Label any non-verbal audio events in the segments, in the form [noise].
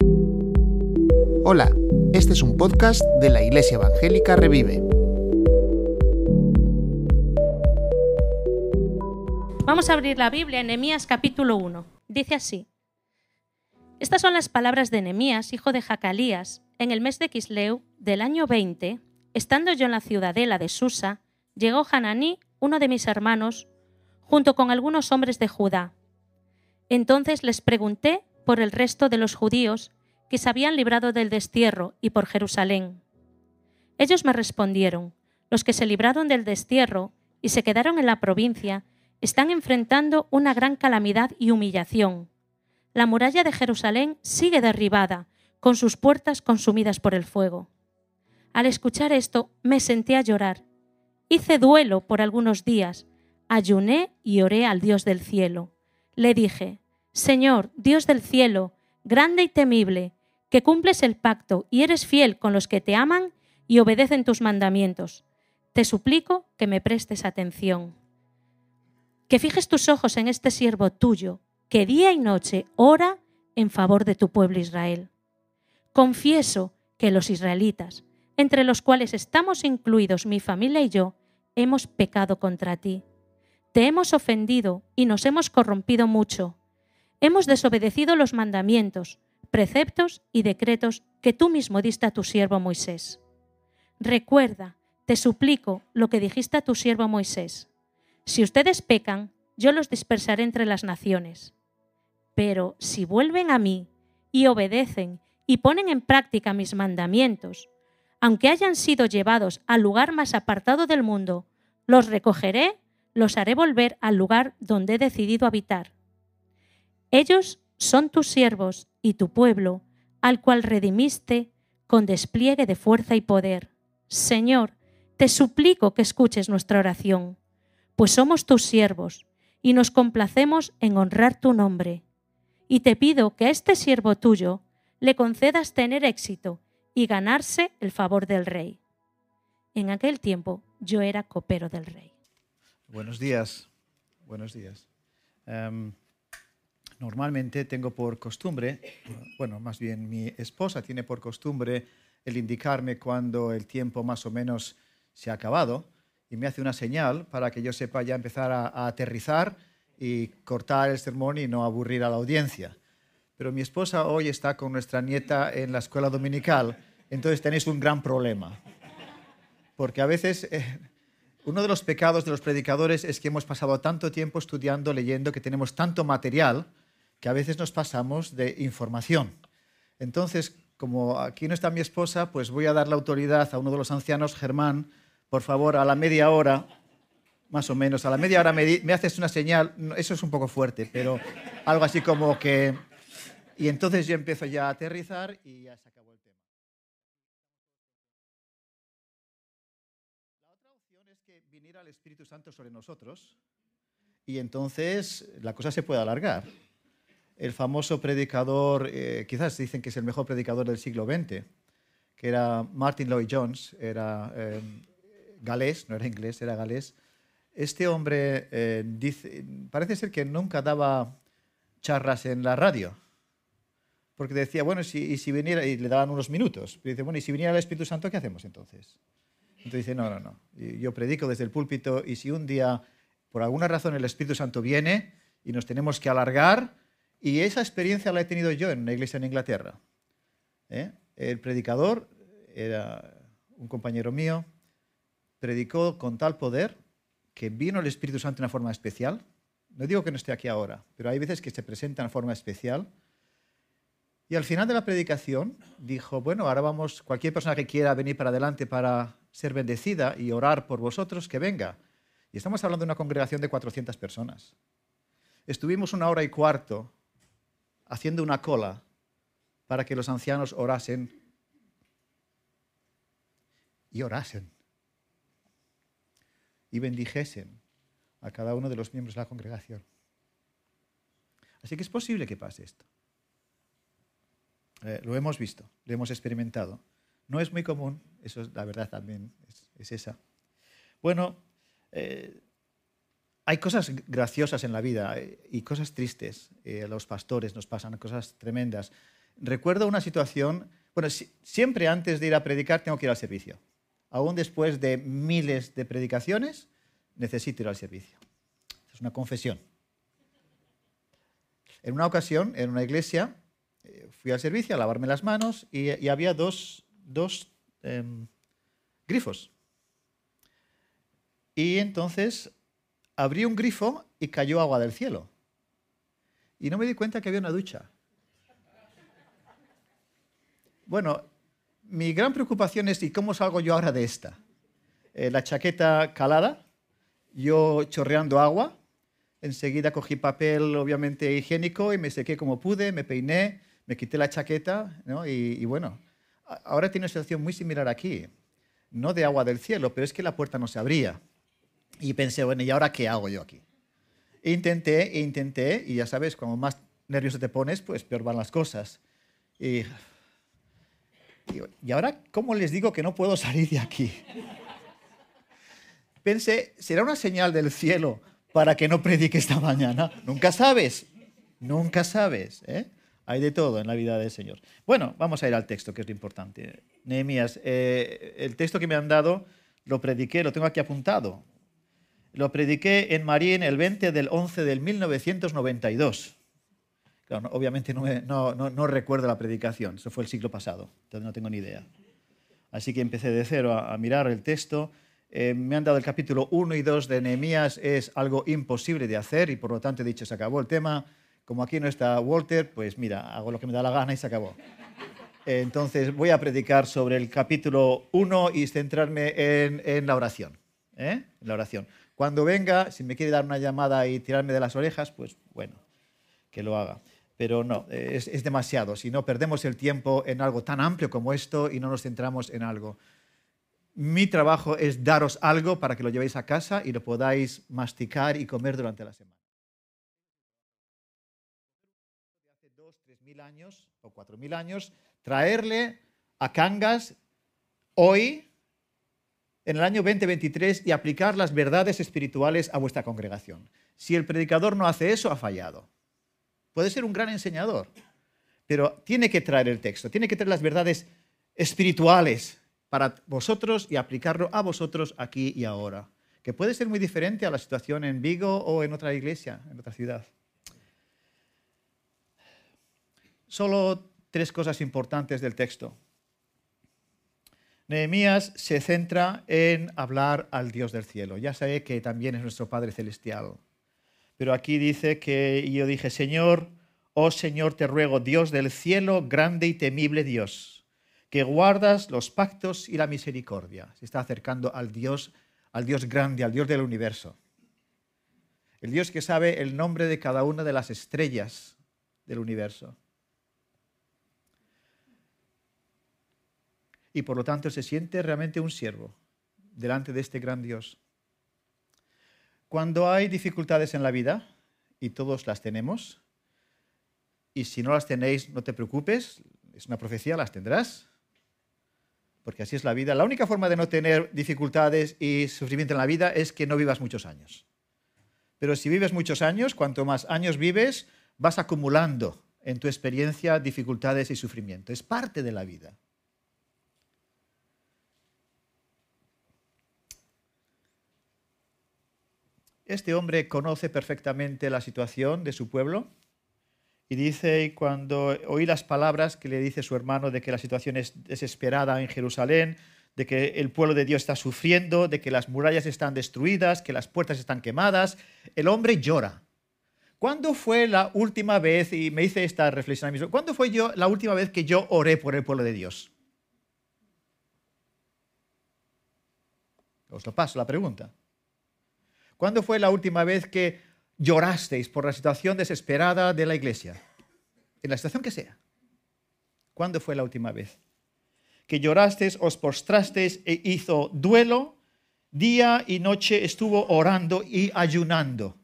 Hola, este es un podcast de la Iglesia Evangélica Revive. Vamos a abrir la Biblia en capítulo 1. Dice así: Estas son las palabras de Nehemías, hijo de Jacalías, en el mes de Kisleu del año 20, estando yo en la ciudadela de Susa, llegó Hananí, uno de mis hermanos, junto con algunos hombres de Judá. Entonces les pregunté por el resto de los judíos que se habían librado del destierro y por Jerusalén. Ellos me respondieron, los que se libraron del destierro y se quedaron en la provincia, están enfrentando una gran calamidad y humillación. La muralla de Jerusalén sigue derribada, con sus puertas consumidas por el fuego. Al escuchar esto, me senté a llorar. Hice duelo por algunos días, ayuné y oré al Dios del cielo. Le dije, Señor, Dios del cielo, grande y temible, que cumples el pacto y eres fiel con los que te aman y obedecen tus mandamientos. Te suplico que me prestes atención. Que fijes tus ojos en este siervo tuyo, que día y noche ora en favor de tu pueblo Israel. Confieso que los israelitas, entre los cuales estamos incluidos mi familia y yo, hemos pecado contra ti. Te hemos ofendido y nos hemos corrompido mucho. Hemos desobedecido los mandamientos, preceptos y decretos que tú mismo diste a tu siervo Moisés. Recuerda, te suplico lo que dijiste a tu siervo Moisés. Si ustedes pecan, yo los dispersaré entre las naciones. Pero si vuelven a mí y obedecen y ponen en práctica mis mandamientos, aunque hayan sido llevados al lugar más apartado del mundo, los recogeré, los haré volver al lugar donde he decidido habitar. Ellos son tus siervos y tu pueblo, al cual redimiste con despliegue de fuerza y poder. Señor, te suplico que escuches nuestra oración, pues somos tus siervos y nos complacemos en honrar tu nombre. Y te pido que a este siervo tuyo le concedas tener éxito y ganarse el favor del rey. En aquel tiempo yo era copero del rey. Buenos días, buenos días. Em, normalmente tengo por costumbre, bueno, más bien mi esposa tiene por costumbre el indicarme cuando el tiempo más o menos se ha acabado y me hace una señal para que yo sepa ya empezar a, aterrizar y cortar el sermón y no aburrir a la audiencia. Pero mi esposa hoy está con nuestra nieta en la escuela dominical, entonces tenéis un gran problema. Porque a veces eh, uno de los pecados de los predicadores es que hemos pasado tanto tiempo estudiando, leyendo, que tenemos tanto material que a veces nos pasamos de información. Entonces, como aquí no está mi esposa, pues voy a dar la autoridad a uno de los ancianos, Germán, por favor, a la media hora, más o menos, a la media hora me, me haces una señal, eso es un poco fuerte, pero algo así como que... Y entonces yo empiezo ya a aterrizar y ya se acabó el tema. La otra opción es que viniera el Espíritu Santo sobre nosotros y entonces la cosa se puede alargar el famoso predicador, eh, quizás dicen que es el mejor predicador del siglo XX, que era Martin Lloyd Jones, era eh, galés, no era inglés, era galés. Este hombre eh, dice, parece ser que nunca daba charlas en la radio, porque decía, bueno, si, y si viniera, y le daban unos minutos, pero dice, bueno, y si viniera el Espíritu Santo, ¿qué hacemos entonces? Entonces dice, no, no, no, yo predico desde el púlpito y si un día, por alguna razón, el Espíritu Santo viene y nos tenemos que alargar, y esa experiencia la he tenido yo en una iglesia en Inglaterra. ¿eh? El predicador era un compañero mío, predicó con tal poder que vino el Espíritu Santo de una forma especial. No digo que no esté aquí ahora, pero hay veces que se presenta de una forma especial. Y al final de la predicación dijo, bueno, ahora vamos, cualquier persona que quiera venir para adelante para ser bendecida y orar por vosotros, que venga. Y estamos hablando de una congregación de 400 personas. Estuvimos una hora y cuarto haciendo una cola para que los ancianos orasen y orasen y bendijesen a cada uno de los miembros de la congregación. Así que es posible que pase esto. Eh, lo hemos visto, lo hemos experimentado. No es muy común, eso es la verdad también, es, esa. Bueno, eh, hay cosas graciosas en la vida eh, y cosas tristes. Eh, los pastores nos pasan cosas tremendas. recuerdo una situación, bueno, siempre antes de ir a predicar tengo que ir al servicio. Aún después de miles de predicaciones, necesito ir al servicio. Es una confesión. En una ocasión, en una iglesia, eh, fui al servicio a lavarme las manos y, había dos, em, grifos. Y entonces abrí un grifo y cayó agua del cielo. Y no me di cuenta que había una ducha. Bueno, mi gran preocupación es, ¿y cómo salgo yo ahora de esta? Eh, la chaqueta calada, yo chorreando agua, enseguida cogí papel obviamente higiénico y me sequé como pude, me peiné, me quité la chaqueta y, bueno, ahora tiene una situación muy similar aquí, no de agua del cielo, pero es que la puerta no se abría. Y pensé, bueno, ¿y ahora qué hago yo aquí? Intenté, intenté, y ya sabes, cuando más nervioso te pones, pues peor van las cosas. Y ¿y ahora cómo les digo que no puedo salir de aquí? Pensé, ¿será una señal del cielo para que no predique esta mañana? Nunca sabes, nunca sabes. ¿eh? Hay de todo en la vida del Señor. Bueno, vamos a ir al texto, que es lo importante. Nehemías, eh, el texto que me han dado lo prediqué, lo tengo aquí apuntado. Lo prediqué en Marín el 20 del 11 del 1992 obviamente no, recuerdo la predicación, eso fue el siglo pasado, entonces no tengo ni idea. Así que empecé de cero a, mirar el texto. Eh, me han dado el capítulo 1 y 2 de Nehemías, es algo imposible de hacer y por lo tanto he dicho, se acabó el tema. Como aquí no está Walter, pues mira, hago lo que me da la gana y se acabó. Entonces voy a predicar sobre el capítulo 1 y centrarme en, la oración. ¿eh? En la oración. Cuando venga, si me quiere dar una llamada y tirarme de las orejas, pues bueno, que lo haga pero no, es, demasiado. Si no, perdemos el tiempo en algo tan amplio como esto y no nos centramos en algo. Mi trabajo es daros algo para que lo llevéis a casa y lo podáis masticar y comer durante la semana. Hace dos, tres mil años o cuatro mil años, traerle a Cangas hoy, en el año 2023, y aplicar las verdades espirituales a vuestra congregación. Si el predicador no hace eso, ha fallado. Puede ser un gran enseñador, pero tiene que traer el texto, tiene que traer las verdades espirituales para vosotros y aplicarlo a vosotros aquí y ahora, que puede ser muy diferente a la situación en Vigo o en otra iglesia, en otra ciudad. Solo tres cosas importantes del texto. Nehemías se centra en hablar al Dios del cielo. Ya sabe que también es nuestro Padre Celestial. Pero aquí dice que yo dije, Señor, oh Señor, te ruego, Dios del cielo, grande y temible Dios, que guardas los pactos y la misericordia. Se está acercando al Dios, al Dios grande, al Dios del universo. El Dios que sabe el nombre de cada una de las estrellas del universo. Y por lo tanto se siente realmente un siervo delante de este gran Dios. Cuando hay dificultades en la vida, y todos las tenemos, y si no las tenéis, no te preocupes, es una profecía, las tendrás, porque así es la vida. La única forma de no tener dificultades y sufrimiento en la vida es que no vivas muchos años. Pero si vives muchos años, cuanto más años vives, vas acumulando en tu experiencia dificultades y sufrimiento. Es parte de la vida. Este hombre conoce perfectamente la situación de su pueblo y dice, cuando oí las palabras que le dice su hermano de que la situación es desesperada en Jerusalén, de que el pueblo de Dios está sufriendo, de que las murallas están destruidas, que las puertas están quemadas, el hombre llora. ¿Cuándo fue la última vez, y me hice esta reflexión a mí mismo, ¿cuándo fue yo la última vez que yo oré por el pueblo de Dios? Os lo paso la pregunta. ¿Cuándo fue la última vez que llorasteis por la situación desesperada de la iglesia? En la situación que sea. ¿Cuándo fue la última vez? Que llorasteis, os postrasteis e hizo duelo, día y noche estuvo orando y ayunando.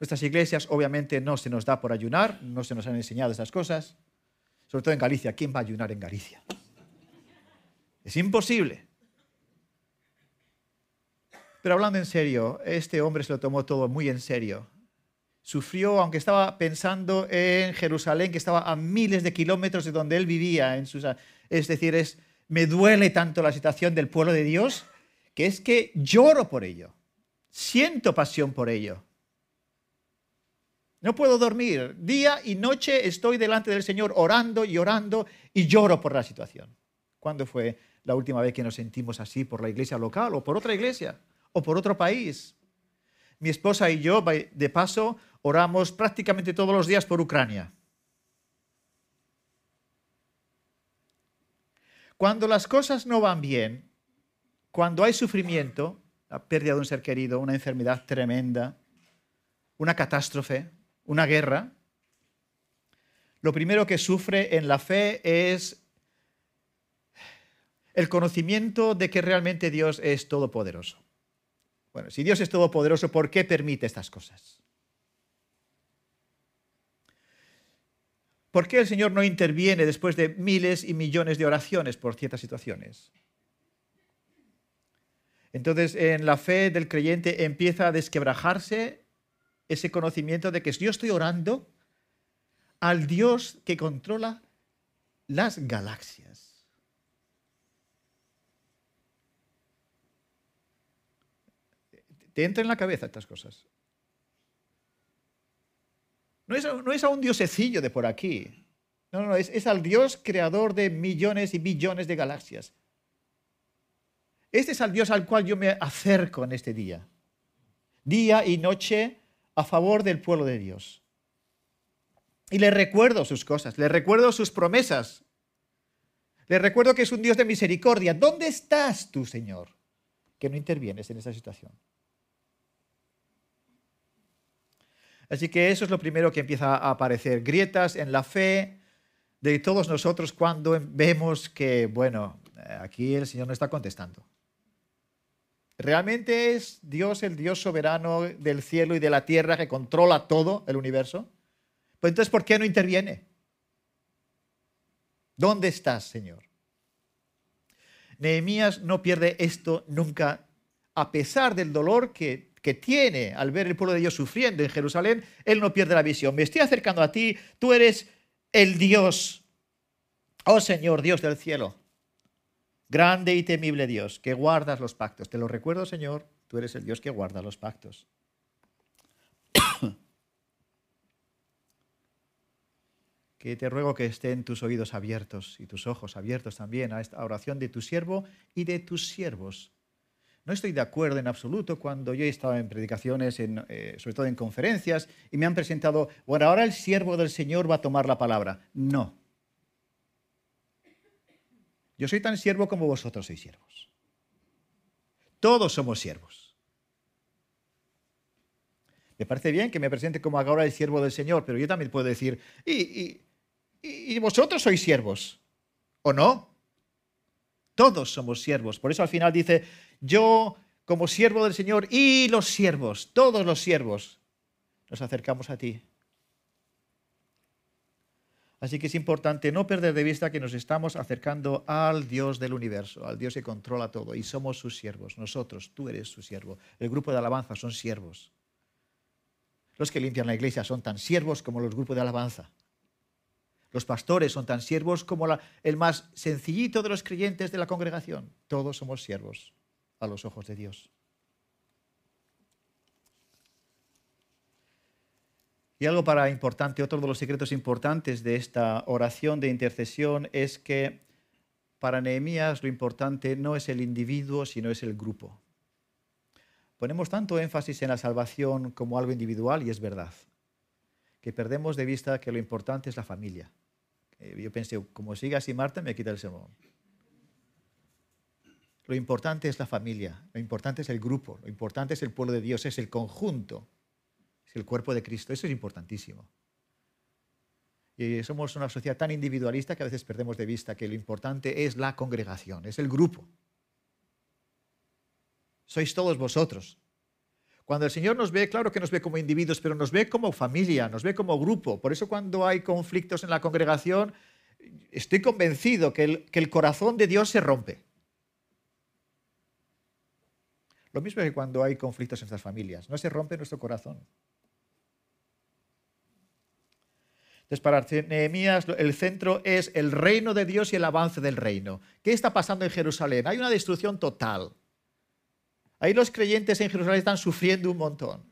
Nuestras iglesias obviamente no se nos da por ayunar, no se nos han enseñado esas cosas, sobre todo en Galicia. ¿Quién va a ayunar en Galicia? Es imposible. Pero hablando en serio, este hombre se lo tomó todo muy en serio. Sufrió, aunque estaba pensando en Jerusalén, que estaba a miles de kilómetros de donde él vivía. En sus, es decir, es, me duele tanto la situación del pueblo de Dios que es que lloro por ello. Siento pasión por ello. No puedo dormir. Día y noche estoy delante del Señor orando y orando y lloro por la situación. ¿Cuándo fue la última vez que nos sentimos así por la iglesia local o por otra iglesia o por otro país? Mi esposa y yo, de paso, oramos prácticamente todos los días por Ucrania. Cuando las cosas no van bien, cuando hay sufrimiento, la pérdida de un ser querido, una enfermedad tremenda, una catástrofe, una guerra, lo primero que sufre en la fe es el conocimiento de que realmente Dios es todopoderoso. Bueno, si Dios es todopoderoso, ¿por qué permite estas cosas? ¿Por qué el Señor no interviene después de miles y millones de oraciones por ciertas situaciones? Entonces, en la fe del creyente empieza a desquebrajarse ese conocimiento de que yo estoy orando al Dios que controla las galaxias. Te entra en la cabeza estas cosas. No es, a un diosecillo de por aquí. No, no, es, es al Dios creador de millones y billones de galaxias. Este es al Dios al cual yo me acerco en este día. Día y noche a favor del pueblo de Dios. Y le recuerdo sus cosas, le recuerdo sus promesas. Le recuerdo que es un Dios de misericordia. ¿Dónde estás tú, Señor? Que no intervienes en esa situación. Así que eso es lo primero que empieza a aparecer. Grietas en la fe de todos nosotros cuando vemos que, bueno, aquí el Señor no está contestando. ¿Realmente es Dios el Dios soberano del cielo y de la tierra que controla todo el universo? Pues entonces, ¿por qué no interviene? ¿Dónde estás, Señor? Nehemías no pierde esto nunca, a pesar del dolor que, que, tiene al ver el pueblo de Dios sufriendo en Jerusalén, él no pierde la visión. Me estoy acercando a ti, tú eres el Dios, oh Señor, Dios del cielo. Grande y temible Dios, que guardas los pactos. Te lo recuerdo, Señor, tú eres el Dios que guarda los pactos. [coughs] que te ruego que estén tus oídos abiertos y tus ojos abiertos también a esta oración de tu siervo y de tus siervos. No estoy de acuerdo en absoluto cuando yo he estado en predicaciones, eh, sobre todo en conferencias, y me han presentado, bueno, ahora el siervo del Señor va a tomar la palabra. No, yo soy tan siervo como vosotros sois siervos. Todos somos siervos. Me parece bien que me presente como ahora el siervo del Señor, pero yo también puedo decir, y, y vosotros sois siervos, ¿o no? Todos somos siervos. Por eso al final dice, yo como siervo del Señor y los siervos, todos los siervos, nos acercamos a ti Así que es importante no perder de vista que nos estamos acercando al Dios del universo, al Dios que controla todo, y somos sus siervos. Nosotros, tú eres su siervo. El grupo de alabanza son siervos. Los que limpian la iglesia son tan siervos como los grupos de alabanza. Los pastores son tan siervos como el más sencillito de los creyentes de la congregación. Todos somos siervos a los ojos de Dios. Y algo para importante, otro de los secretos importantes de esta oración de intercesión es que para Nehemías lo importante no es el individuo, sino es el grupo. Ponemos tanto énfasis en la salvación como algo individual y es verdad, que perdemos de vista que lo importante es la familia. Eh, yo pensé, como siga así Marta, me quita el sermón. Lo importante es la familia, lo importante es el grupo, lo importante es el pueblo de Dios, es el conjunto el cuerpo de Cristo. Eso es importantísimo. Y somos una sociedad tan individualista que a veces perdemos de vista que lo importante es la congregación, es el grupo. Sois todos vosotros. Cuando el Señor nos ve, claro que nos ve como individuos, pero nos ve como familia, nos ve como grupo. Por eso cuando hay conflictos en la congregación, estoy convencido que el, corazón de Dios se rompe. Lo mismo que cuando hay conflictos en nuestras familias, no se rompe nuestro corazón. Entonces, para Nehemías, el centro es el reino de Dios y el avance del reino. ¿Qué está pasando en Jerusalén? Hay una destrucción total. Ahí los creyentes en Jerusalén están sufriendo un montón.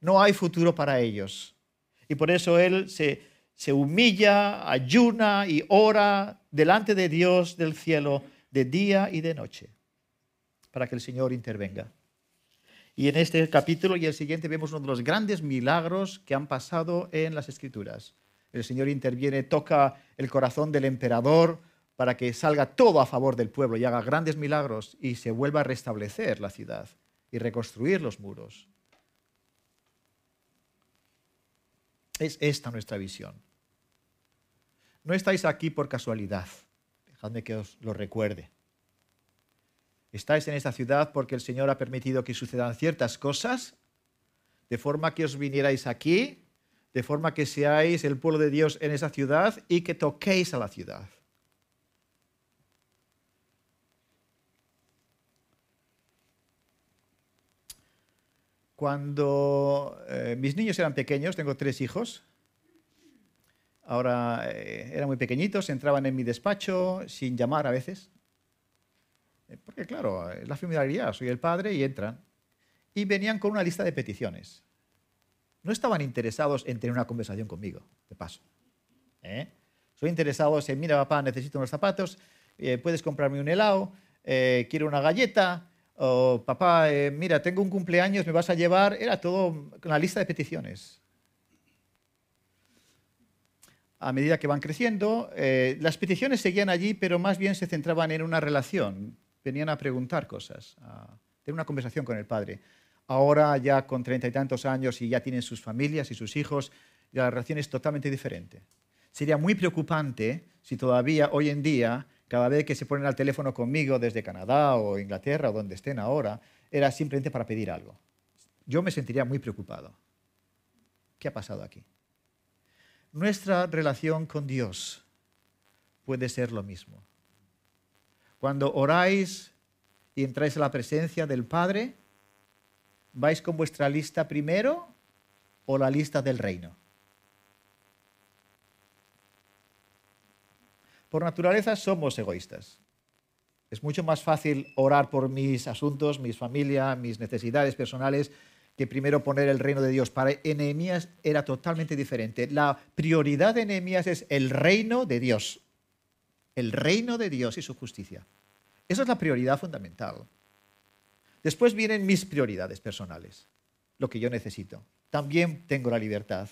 No hay futuro para ellos. Y por eso él se, se humilla, ayuna y ora delante de Dios del cielo de día y de noche para que el Señor intervenga. Y en este capítulo y el siguiente vemos uno de los grandes milagros que han pasado en las Escrituras el Señor interviene, toca el corazón del emperador para que salga todo a favor del pueblo y haga grandes milagros y se vuelva a restablecer la ciudad y reconstruir los muros. Es esta nuestra visión. No estáis aquí por casualidad. Dejadme que os lo recuerde. Estáis en esta ciudad porque el Señor ha permitido que sucedan ciertas cosas, de forma que os vinierais aquí de forma que seáis el pueblo de Dios en esa ciudad y que toquéis a la ciudad. Cuando eh, mis niños eran pequeños, tengo tres hijos, ahora eh, eran muy pequeñitos, entraban en mi despacho sin llamar a veces, eh, porque claro, es la familiaridad, soy el padre y entran, y venían con una lista de peticiones no estaban interesados en tener una conversación conmigo, de paso. ¿eh? Son interesados en, mira, papá, necesito unos zapatos, eh, puedes comprarme un helado, quiero una galleta, o papá, eh, mira, tengo un cumpleaños, me vas a llevar. Era todo una lista de peticiones. A medida que van creciendo, las peticiones seguían allí, pero más bien se centraban en una relación. Venían a preguntar cosas, a tener una conversación con el padre ahora ya con treinta y tantos años y ya tienen sus familias y sus hijos, la relación es totalmente diferente. Sería muy preocupante si todavía hoy en día, cada vez que se ponen al teléfono conmigo desde Canadá o Inglaterra o donde estén ahora, era simplemente para pedir algo. Yo me sentiría muy preocupado. ¿Qué ha pasado aquí? Nuestra relación con Dios puede ser lo mismo. Cuando oráis y entráis a la presencia del Padre, ¿Vais con vuestra lista primero o la lista del reino? Por naturaleza somos egoístas. Es mucho más fácil orar por mis asuntos, mis familias, mis necesidades personales, que primero poner el reino de Dios. Para Nehemías era totalmente diferente. La prioridad de Nehemías es el reino de Dios. El reino de Dios y su justicia. Esa es la prioridad fundamental. Después vienen mis prioridades personales, lo que yo necesito. También tengo la libertad.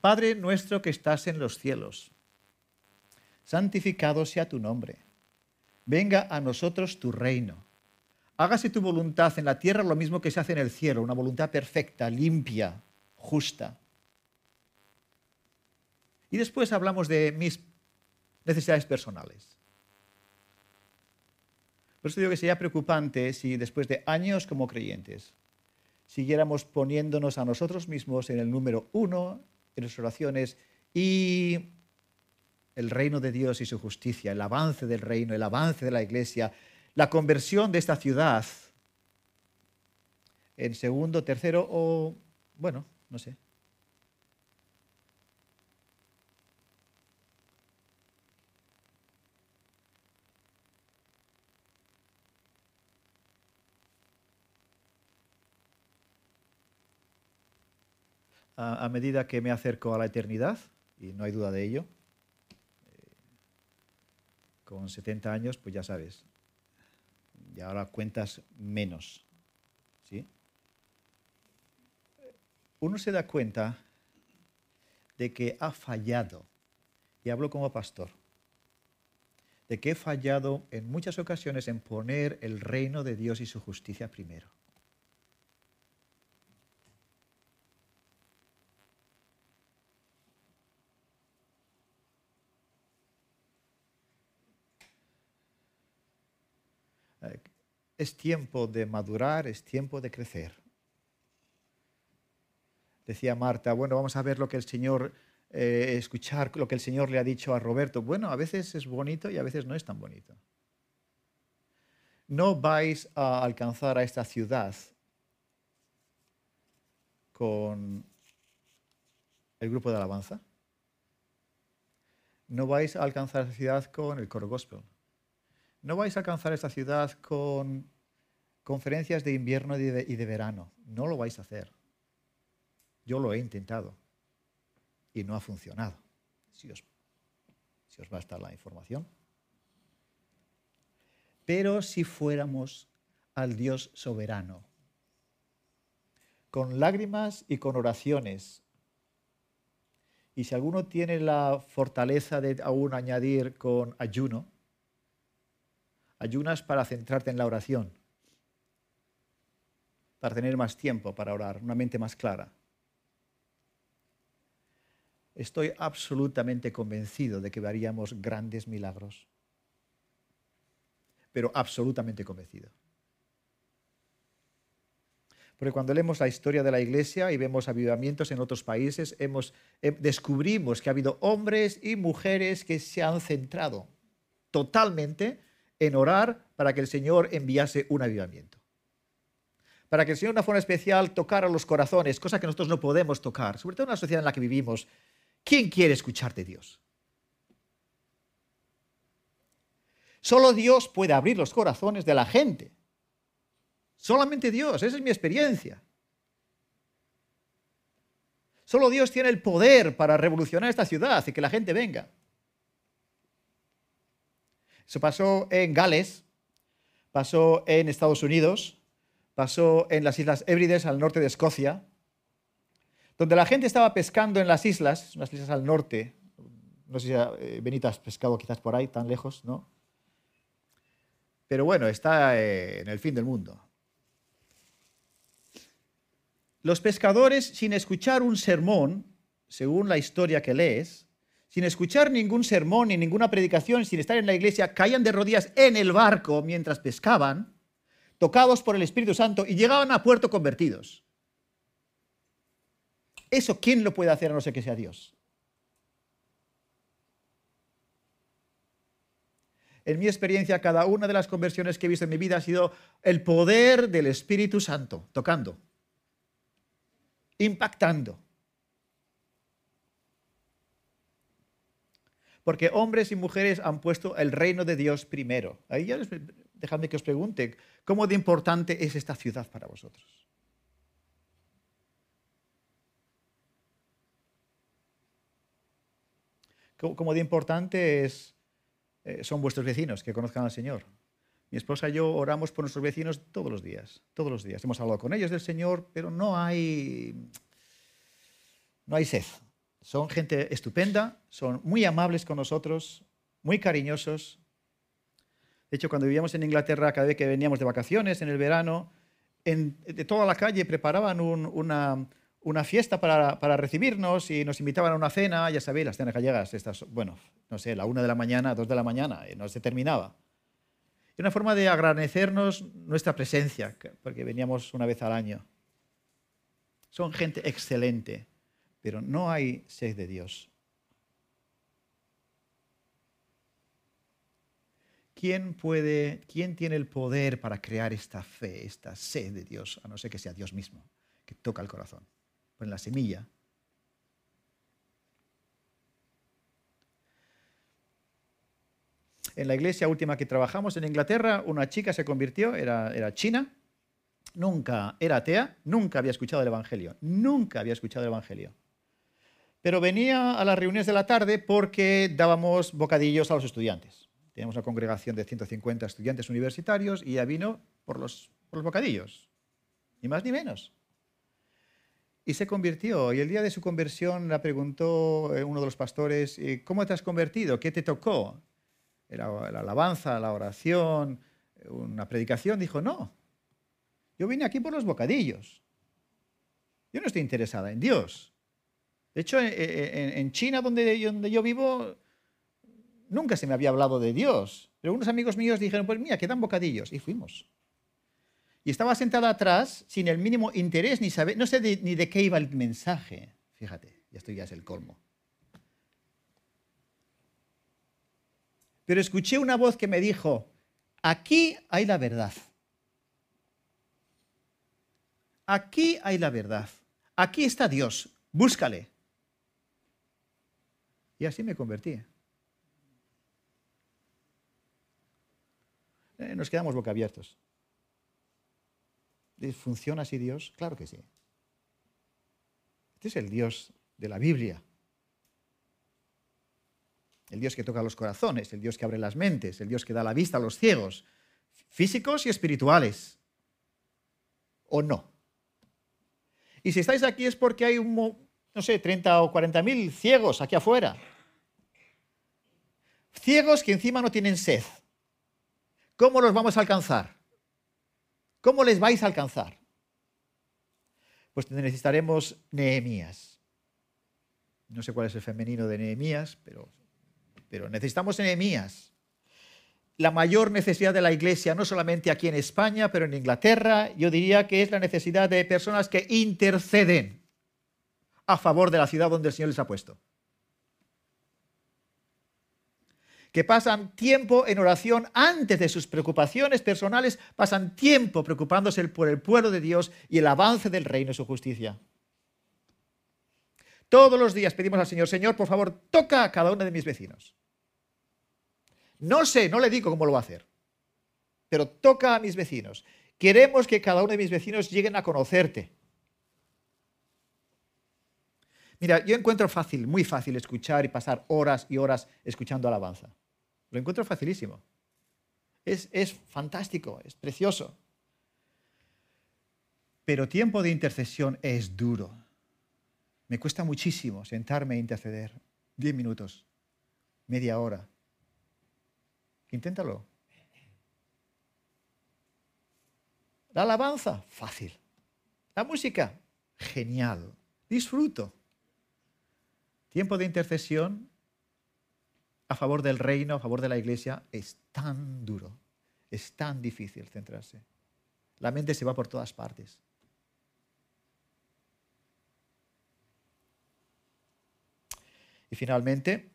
Padre nuestro que estás en los cielos, santificado sea tu nombre. Venga a nosotros tu reino. Hágase tu voluntad en la tierra lo mismo que se hace en el cielo, una voluntad perfecta, limpia, justa. Y después hablamos de mis necesidades personales. Por eso digo que sería preocupante si después de años como creyentes siguiéramos poniéndonos a nosotros mismos en el número uno en nuestras oraciones y el reino de Dios y su justicia, el avance del reino, el avance de la iglesia, la conversión de esta ciudad en segundo, tercero o, bueno, no sé, a, medida que me acerco a la eternidad, y no hay duda de ello, con 70 años, pues ya sabes, y ahora cuentas menos. ¿sí? Uno se da cuenta de que ha fallado, y hablo como pastor, de que he fallado en muchas ocasiones en poner el reino de Dios y su justicia primero. Es tiempo de madurar, es tiempo de crecer. Decía Marta, bueno, vamos a ver lo que el Señor, eh, escuchar lo que el Señor le ha dicho a Roberto. Bueno, a veces es bonito y a veces no es tan bonito. No vais a alcanzar a esta ciudad con el grupo de alabanza. no vais a alcanzar esta ciudad con el coro gospel. No vais a alcanzar esta ciudad con conferencias de invierno y de, verano. No lo vais a hacer. Yo lo he intentado y no ha funcionado. Si os, si os va a estar la información. Pero si fuéramos al Dios soberano, con lágrimas y con oraciones, y si alguno tiene la fortaleza de aún añadir con ayuno, ayunas para centrarte en la oración, para tener más tiempo para orar, una mente más clara. Estoy absolutamente convencido de que veríamos grandes milagros, pero absolutamente convencido. Porque cuando leemos la historia de la iglesia y vemos avivamientos en otros países, hemos, eh, descubrimos que ha habido hombres y mujeres que se han centrado totalmente en orar para que el Señor enviase un avivamiento. Para que el Señor de una forma especial tocara los corazones, cosa que nosotros no podemos tocar, sobre todo en la sociedad en la que vivimos. ¿Quién quiere escuchar de Dios? Solo Dios puede abrir los corazones de la gente. Solamente Dios, esa es mi experiencia. Solo Dios tiene el poder para revolucionar esta ciudad y que la gente venga. Eso pasó en Gales, pasó en Estados Unidos, pasó en las Islas Hébrides al norte de Escocia, donde la gente estaba pescando en las islas, unas islas al norte. No sé si eh, Benita has pescado quizás por ahí, tan lejos, ¿no? Pero bueno, está eh, en el fin del mundo. Los pescadores, sin escuchar un sermón, según la historia que lees, sin escuchar ningún sermón ni ninguna predicación, sin estar en la iglesia, caían de rodillas en el barco mientras pescaban, tocados por el Espíritu Santo, y llegaban a puerto convertidos. Eso, ¿quién lo puede hacer a no ser que sea Dios? En mi experiencia, cada una de las conversiones que he visto en mi vida ha sido el poder del Espíritu Santo, tocando impactando. Porque hombres y mujeres han puesto el reino de Dios primero. Ahí ya dejadme que os pregunte, ¿cómo de importante es esta ciudad para vosotros? ¿Cómo de importante es, eh, son vuestros vecinos que conozcan al Señor? Mi esposa y yo oramos por nuestros vecinos todos los días, todos los días. Hemos hablado con ellos del Señor, pero no hay, no hay sed. Son gente estupenda, son muy amables con nosotros, muy cariñosos. De hecho, cuando vivíamos en Inglaterra, cada vez que veníamos de vacaciones en el verano, de toda la calle preparaban una, fiesta para, recibirnos y nos invitaban a una cena, ya sabéis, las cenas gallegas, estas, bueno, no sé, la una de la mañana, dos de la mañana, y no se terminaba. Es una forma de agradecernos nuestra presencia, porque veníamos una vez al año. Son gente excelente, pero no hay sed de Dios. ¿Quién puede, quién tiene el poder para crear esta fe, esta sed de Dios, a no ser que sea Dios mismo, que toca el corazón? Pone la semilla en la iglesia última que trabajamos en Inglaterra, una chica se convirtió, era, era china, nunca era atea, nunca había escuchado el Evangelio, nunca había escuchado el Evangelio. Pero venía a las reuniones de la tarde porque dábamos bocadillos a los estudiantes. Teníamos una congregación de 150 estudiantes universitarios y ella vino por los, por los bocadillos, ni más ni menos. Y se convirtió. Y el día de su conversión la preguntó eh, uno de los pastores, ¿cómo te has convertido? ¿Qué te tocó? era la alabanza, la oración, una predicación, dijo, no, yo vine aquí por los bocadillos. Yo no estoy interesada en Dios. De hecho, en China, donde donde yo vivo, nunca se me había hablado de Dios. Pero unos amigos míos dijeron, pues mira, quedan bocadillos. Y fuimos. Y estaba sentada atrás sin el mínimo interés, ni saber, no sé ni de qué iba el mensaje. Fíjate, ya esto ya es el colmo. pero escuché una voz que me dijo, aquí hay la verdad. Aquí hay la verdad. Aquí está Dios. Búscale. Y así me convertí. Eh, nos quedamos boca abiertos. ¿Funciona así Dios? Claro que sí. Este es el Dios de la Biblia. El Dios que toca los corazones, el Dios que abre las mentes, el Dios que da la vista a los ciegos, físicos y espirituales. ¿O no? Y si estáis aquí es porque hay un, no sé, 30 o 40 mil ciegos aquí afuera. Ciegos que encima no tienen sed. ¿Cómo los vamos a alcanzar? ¿Cómo les vais a alcanzar? Pues necesitaremos Nehemías. No sé cuál es el femenino de Nehemías, pero, pero necesitamos Nehemías. La mayor necesidad de la iglesia, no solamente aquí en España, pero en Inglaterra, yo diría que es la necesidad de personas que interceden a favor de la ciudad donde el Señor les ha puesto. que pasan tiempo en oración antes de sus preocupaciones personales, pasan tiempo preocupándose por el pueblo de Dios y el avance del reino y su justicia. Todos los días pedimos al Señor, Señor, por favor, toca a cada uno de mis vecinos. No sé, no le digo cómo lo va a hacer, pero toca a mis vecinos. Queremos que cada uno de mis vecinos lleguen a conocerte. Mira, yo encuentro fácil, muy fácil escuchar y pasar horas y horas escuchando alabanza. Lo encuentro facilísimo. Es, es fantástico, es precioso. Pero tiempo de intercesión es duro. Me cuesta muchísimo sentarme a interceder. Diez minutos, media hora. Inténtalo. La alabanza, fácil. La música, genial. Disfruto. Tiempo de intercesión, a favor del reino, a favor de la iglesia, es tan duro, es tan difícil centrarse. La mente se va por todas partes. Y finalmente,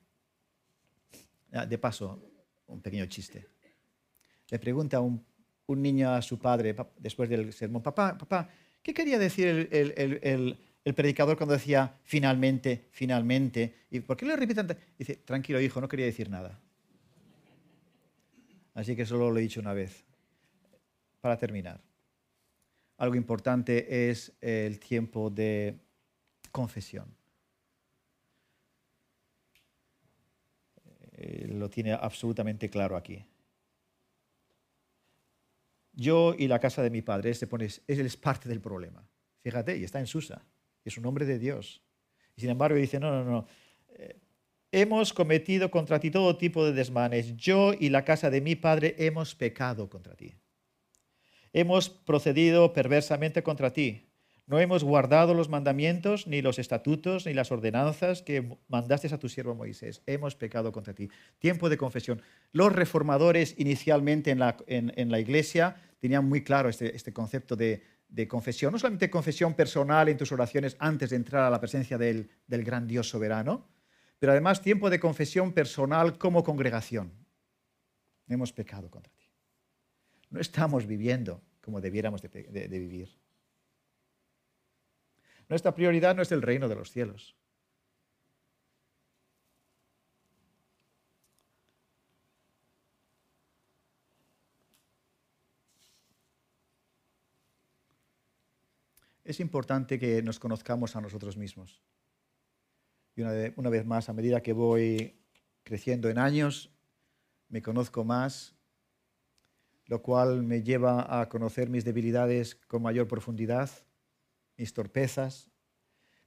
de paso, un pequeño chiste. Le pregunta un, niño a su padre después del sermón, papá, papá, ¿qué quería decir el el predicador cuando decía finalmente, finalmente. ¿Y por qué le repiten? Dice, tranquilo hijo, no quería decir nada. Así que solo lo he dicho una vez. Para terminar, algo importante es el tiempo de confesión. Eh, lo tiene absolutamente claro aquí. Yo y la casa de mi padre, se pone, es parte del problema. Fíjate, y está en Susa es un hombre de Dios. Y sin embargo dice, no, no, no, eh, hemos cometido contra ti todo tipo de desmanes. Yo y la casa de mi padre hemos pecado contra ti. Hemos procedido perversamente contra ti. No hemos guardado los mandamientos, ni los estatutos, ni las ordenanzas que mandaste a tu siervo Moisés. Hemos pecado contra ti. Tiempo de confesión. Los reformadores inicialmente en la, iglesia tenían muy claro este, este concepto de, de confesión, no solamente confesión personal en tus oraciones antes de entrar a la presencia del, del gran Dios soberano, pero además tiempo de confesión personal como congregación. Hemos pecado contra ti. No estamos viviendo como debiéramos de, vivir. Nuestra prioridad no es el reino de los cielos. Es importante que nos conozcamos a nosotros mismos. Y una, vez más, a medida que voy creciendo en años, me conozco más, lo cual me lleva a conocer mis debilidades con mayor profundidad, mis torpezas.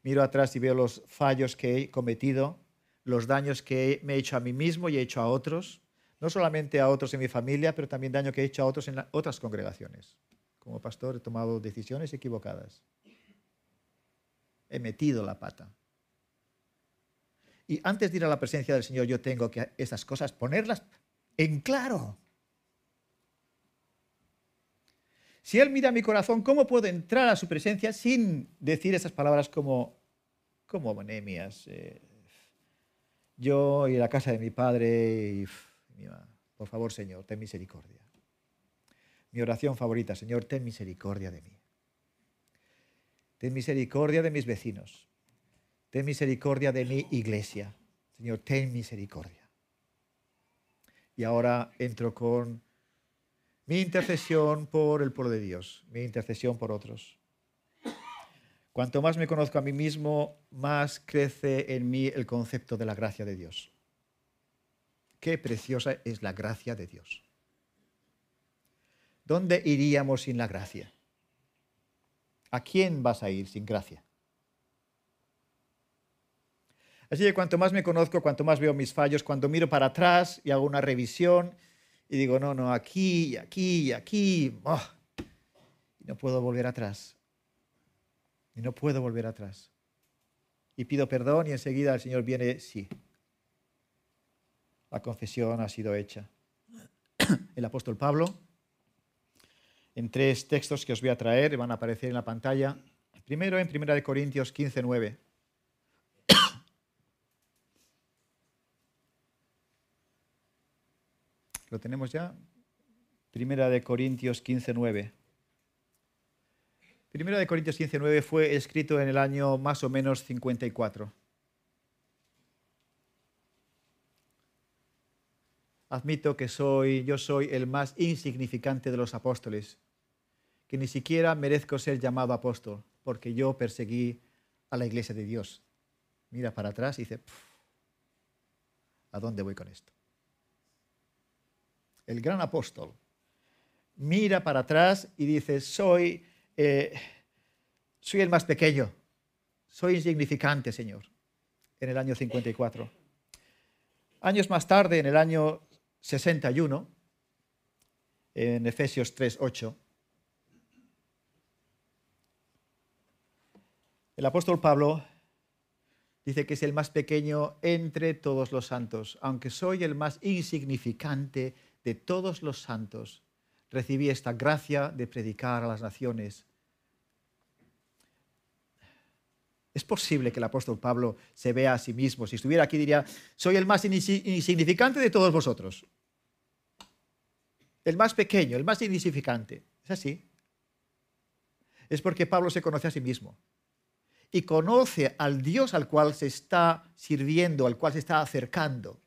Miro atrás y veo los fallos que he cometido, los daños que me he hecho a mí mismo y he hecho a otros, no solamente a otros en mi familia, pero también daño que he hecho a otros en otras congregaciones. Como pastor he tomado decisiones equivocadas he metido la pata. Y antes de ir a la presencia del Señor, yo tengo que esas cosas ponerlas en claro. Si Él mira mi corazón, ¿cómo puedo entrar a su presencia sin decir esas palabras como, como Nehemías? Eh, yo y la casa de mi padre, por favor, Señor, ten misericordia. Mi oración favorita, Señor, ten misericordia de mí. Ten misericordia de mis vecinos. Ten misericordia de mi iglesia. Señor, ten misericordia. Y ahora entro con Mi intercesión por el pueblo de Dios, mi intercesión por otros. Cuanto más me conozco a mí mismo, más crece en mí el concepto de la gracia de Dios. Qué preciosa es la gracia de Dios. ¿Dónde iríamos sin la gracia? ¿A quién vas a ir sin gracia? Así que cuanto más me conozco, cuanto más veo mis fallos, cuando miro para atrás y hago una revisión y digo, no, no, aquí, aquí, aquí, oh, y no puedo volver atrás. Y no puedo volver atrás. Y pido perdón y enseguida el Señor viene, sí. La confesión ha sido hecha. El apóstol Pablo, en tres textos que os voy a traer, van a aparecer en la pantalla. Primero en 1 Corintios 15, 9. [coughs] ¿Lo tenemos ya? Primera de Corintios 15, 9. Primera de Corintios 15, 9 fue escrito en el año más o menos 54. Admito que soy, yo soy el más insignificante de los apóstoles, que ni siquiera merezco ser llamado apóstol, porque yo perseguí a la iglesia de Dios. Mira para atrás y dice, ¿a dónde voy con esto? el gran apóstol, mira para atrás y dice, soy, eh, soy el más pequeño, soy insignificante, Señor, en el año 54. Años más tarde, en el año 61, en Efesios 3, 8, el apóstol Pablo dice que es el más pequeño entre todos los santos, aunque soy el más insignificante de todos los santos, recibí esta gracia de predicar a las naciones. Es posible que el apóstol Pablo se vea a sí mismo. Si estuviera aquí diría, soy el más insignificante de todos vosotros. El más pequeño, el más insignificante. Es así. Es porque Pablo se conoce a sí mismo. Y conoce al Dios al cual se está sirviendo, al cual se está acercando.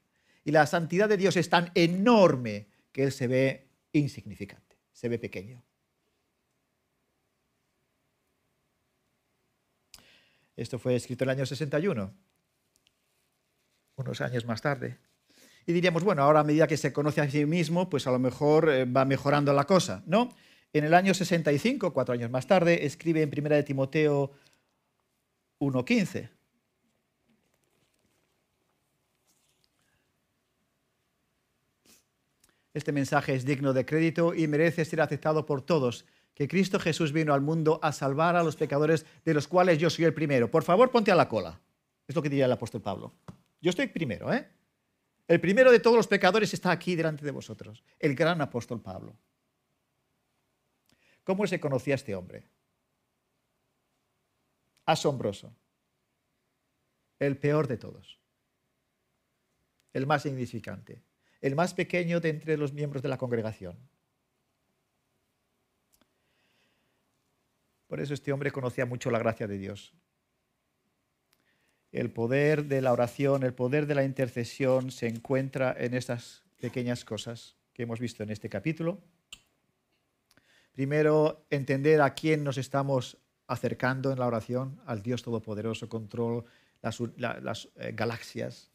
Y la santidad de Dios es tan enorme que él se ve insignificante, se ve pequeño. Esto fue escrito en el año 61, unos años más tarde. Y diríamos, bueno, ahora a medida que se conoce a sí mismo, pues a lo mejor eh, va mejorando la cosa, ¿no? En el año 65, cuatro años más tarde, escribe en 1 de Timoteo 1.15. Este mensaje es digno de crédito y merece ser aceptado por todos, que Cristo Jesús vino al mundo a salvar a los pecadores, de los cuales yo soy el primero. Por favor, ponte a la cola. Es lo que diría el apóstol Pablo. Yo estoy primero, ¿eh? El primero de todos los pecadores está aquí delante de vosotros, el gran apóstol Pablo. ¿Cómo se conocía este hombre? Asombroso. El peor de todos. El más insignificante el más pequeño de entre los miembros de la congregación. Por eso este hombre conocía mucho la gracia de Dios. El poder de la oración, el poder de la intercesión se encuentra en estas pequeñas cosas que hemos visto en este capítulo. Primero, entender a quién nos estamos acercando en la oración, al Dios Todopoderoso, control las, eh, galaxias,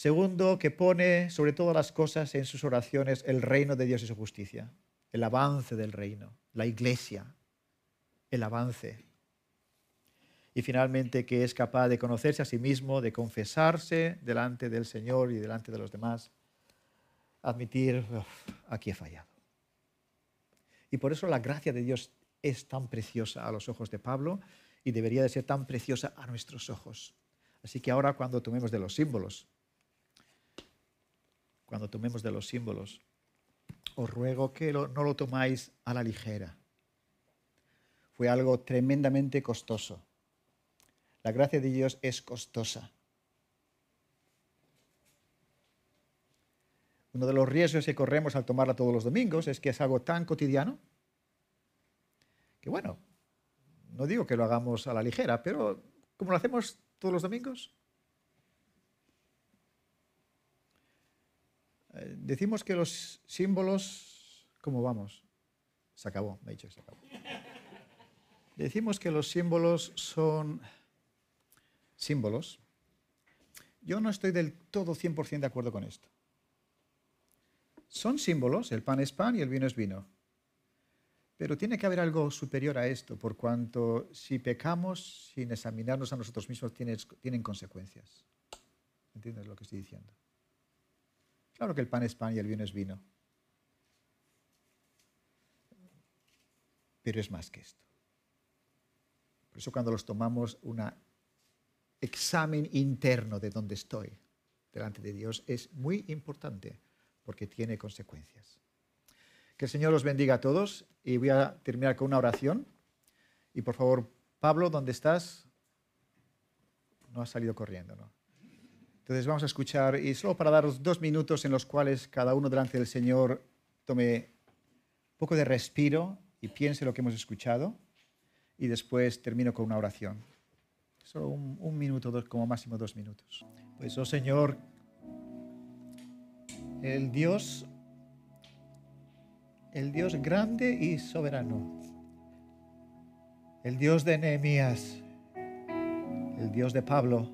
Segundo, que pone sobre todas las cosas en sus oraciones el reino de Dios y su justicia, el avance del reino, la iglesia, el avance. Y finalmente, que es capaz de conocerse a sí mismo, de confesarse delante del Señor y delante de los demás, admitir, aquí he fallado. Y por eso la gracia de Dios es tan preciosa a los ojos de Pablo y debería de ser tan preciosa a nuestros ojos. Así que ahora cuando tomemos de los símbolos, cuando tomemos de los símbolos, os ruego que no lo tomáis a la ligera. Fue algo tremendamente costoso. La gracia de Dios es costosa. Uno de los riesgos que corremos al tomarla todos los domingos es que es algo tan cotidiano que, bueno, no digo que lo hagamos a la ligera, pero como lo hacemos todos los domingos, decimos que los símbolos, ¿cómo vamos? Se acabó, me he dicho que se acabó. Decimos que los símbolos son símbolos. Yo no estoy del todo 100% de acuerdo con esto. Son símbolos, el pan es pan y el vino es vino. Pero tiene que haber algo superior a esto, por cuanto si pecamos sin examinarnos a nosotros mismos tienen consecuencias. ¿Entiendes lo que estoy diciendo? Claro que el pan es pan y el vino es vino. Pero es más que esto. Por eso cuando los tomamos un examen interno de dónde estoy delante de Dios es muy importante porque tiene consecuencias. Que el Señor los bendiga a todos y voy a terminar con una oración. Y por favor, Pablo, ¿dónde estás? No has salido corriendo, ¿no? Entonces vamos a escuchar y solo para daros dos minutos en los cuales cada uno delante del Señor tome un poco de respiro y piense lo que hemos escuchado y después termino con una oración. Solo un, minuto, como máximo dos minutos. Pues, oh Señor, el Dios, el Dios grande y soberano, el Dios de Nehemías, el Dios de Pablo,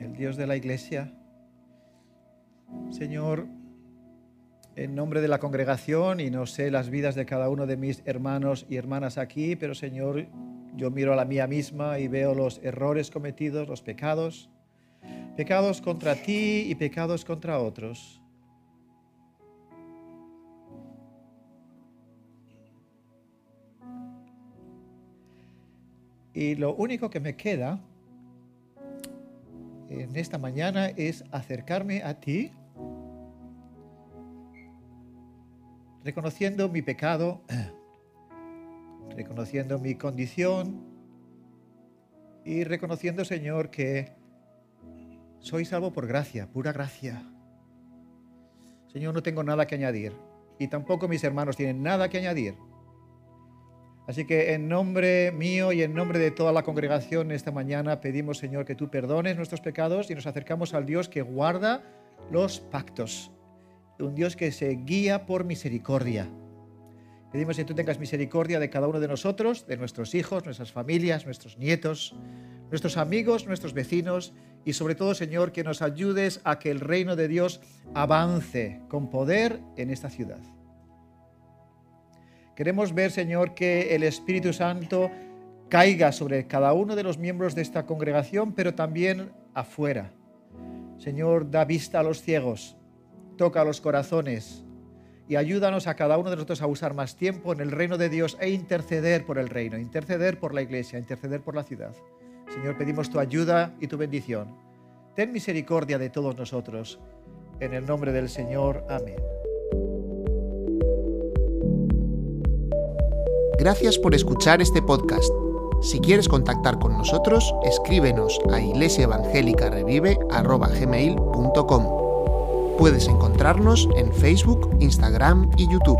el Dios de la iglesia. Señor, en nombre de la congregación y no sé las vidas de cada uno de mis hermanos y hermanas aquí, pero Señor, yo miro a la mía misma y veo los errores cometidos, los pecados, pecados contra ti y pecados contra otros. Y lo único que me queda en esta mañana es acercarme a ti reconociendo mi pecado, [clears throat] reconociendo mi condición y reconociendo, Señor, que soy salvo por gracia, pura gracia. Señor, no tengo nada que añadir y tampoco mis hermanos tienen nada que añadir. Así que en nombre mío y en nombre de toda la congregación esta mañana pedimos, Señor, que tú perdones nuestros pecados y nos acercamos al Dios que guarda los pactos un Dios que se guía por misericordia. Pedimos que tú tengas misericordia de cada uno de nosotros, de nuestros hijos, nuestras familias, nuestros nietos, nuestros amigos, nuestros vecinos y sobre todo, Señor, que nos ayudes a que el reino de Dios avance con poder en esta ciudad. Queremos ver, Señor, que el Espíritu Santo caiga sobre cada uno de los miembros de esta congregación, pero también afuera. Señor, da vista a los ciegos, toca los corazones y ayúdanos a cada uno de nosotros a usar más tiempo en el reino de Dios e interceder por el reino, interceder por la iglesia, interceder por la ciudad. Señor, pedimos tu ayuda y tu bendición. Ten misericordia de todos nosotros. En el nombre del Señor. Amén. Gracias por escuchar este podcast. Si quieres contactar con nosotros, escríbenos a iglesiaevangelicarevive.com. Puedes encontrarnos en Facebook, Instagram y YouTube.